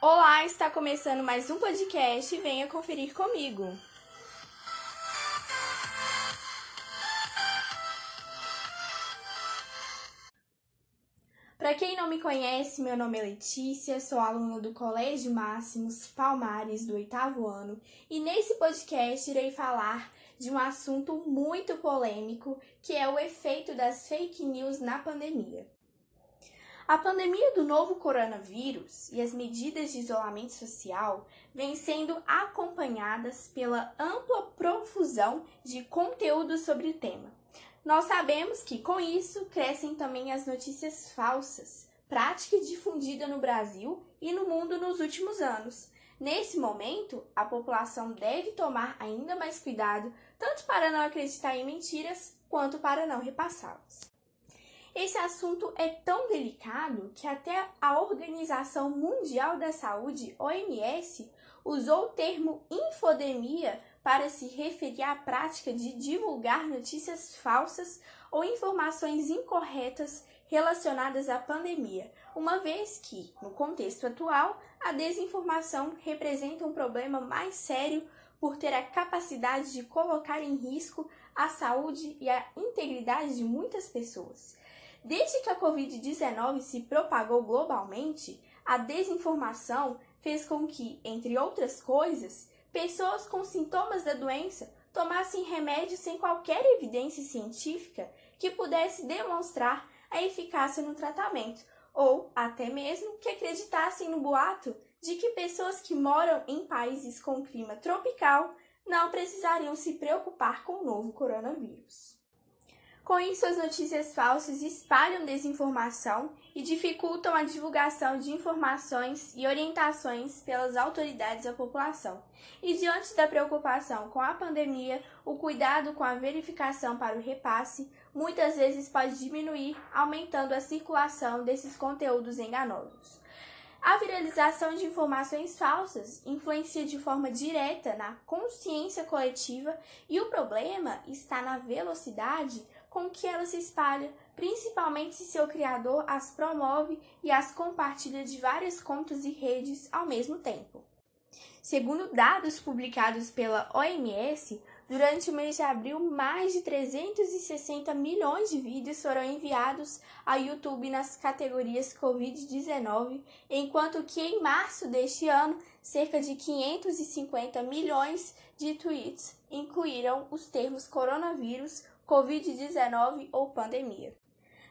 Olá, está começando mais um podcast. Venha conferir comigo. Para quem não me conhece, meu nome é Letícia, sou aluna do Colégio Máximos Palmares do oitavo ano e nesse podcast irei falar de um assunto muito polêmico que é o efeito das fake news na pandemia. A pandemia do novo coronavírus e as medidas de isolamento social vêm sendo acompanhadas pela ampla profusão de conteúdo sobre o tema. Nós sabemos que, com isso, crescem também as notícias falsas, prática difundida no Brasil e no mundo nos últimos anos. Nesse momento, a população deve tomar ainda mais cuidado, tanto para não acreditar em mentiras quanto para não repassá-las. Esse assunto é tão delicado que até a Organização Mundial da Saúde, OMS, usou o termo infodemia para se referir à prática de divulgar notícias falsas ou informações incorretas relacionadas à pandemia, uma vez que, no contexto atual, a desinformação representa um problema mais sério por ter a capacidade de colocar em risco a saúde e a integridade de muitas pessoas. Desde que a Covid-19 se propagou globalmente, a desinformação fez com que, entre outras coisas, pessoas com sintomas da doença tomassem remédios sem qualquer evidência científica que pudesse demonstrar a eficácia no tratamento, ou até mesmo que acreditassem no boato de que pessoas que moram em países com clima tropical não precisariam se preocupar com o novo coronavírus. Com isso, as notícias falsas espalham desinformação e dificultam a divulgação de informações e orientações pelas autoridades à população. E diante da preocupação com a pandemia, o cuidado com a verificação para o repasse muitas vezes pode diminuir, aumentando a circulação desses conteúdos enganosos. A viralização de informações falsas influencia de forma direta na consciência coletiva e o problema está na velocidade com que ela se espalha, principalmente se seu criador as promove e as compartilha de várias contas e redes ao mesmo tempo. Segundo dados publicados pela OMS, durante o mês de abril, mais de 360 milhões de vídeos foram enviados ao YouTube nas categorias Covid-19, enquanto que em março deste ano, cerca de 550 milhões de tweets incluíram os termos coronavírus, Covid-19 ou pandemia.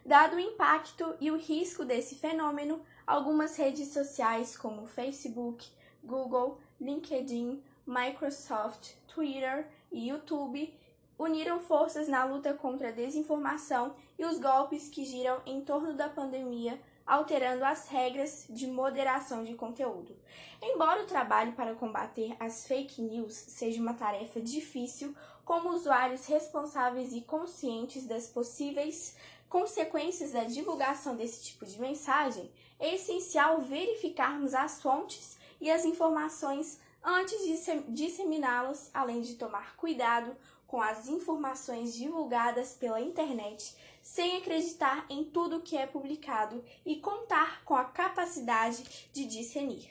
Dado o impacto e o risco desse fenômeno, algumas redes sociais como Facebook, Google, LinkedIn, Microsoft, Twitter e YouTube uniram forças na luta contra a desinformação e os golpes que giram em torno da pandemia, alterando as regras de moderação de conteúdo. Embora o trabalho para combater as fake news seja uma tarefa difícil, como usuários responsáveis e conscientes das possíveis consequências da divulgação desse tipo de mensagem, é essencial verificarmos as fontes e as informações antes de disseminá-las, além de tomar cuidado com as informações divulgadas pela internet, sem acreditar em tudo que é publicado e contar com a capacidade de discernir.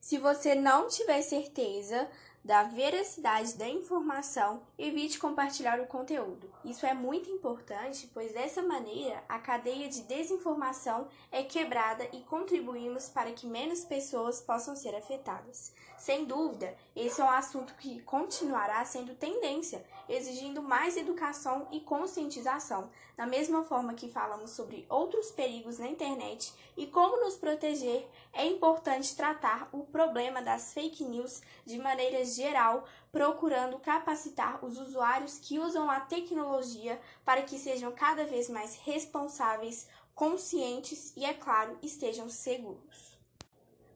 Se você não tiver certeza da veracidade da informação, evite compartilhar o conteúdo. Isso é muito importante, pois dessa maneira a cadeia de desinformação é quebrada e contribuímos para que menos pessoas possam ser afetadas. Sem dúvida, esse é um assunto que continuará sendo tendência, exigindo mais educação e conscientização, da mesma forma que falamos sobre outros perigos na internet e como nos proteger, é importante tratar o problema das fake news de geral, procurando capacitar os usuários que usam a tecnologia para que sejam cada vez mais responsáveis, conscientes e, é claro, estejam seguros.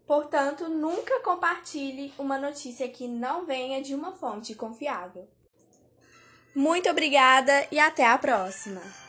Portanto, nunca compartilhe uma notícia que não venha de uma fonte confiável. Muito obrigada e até a próxima!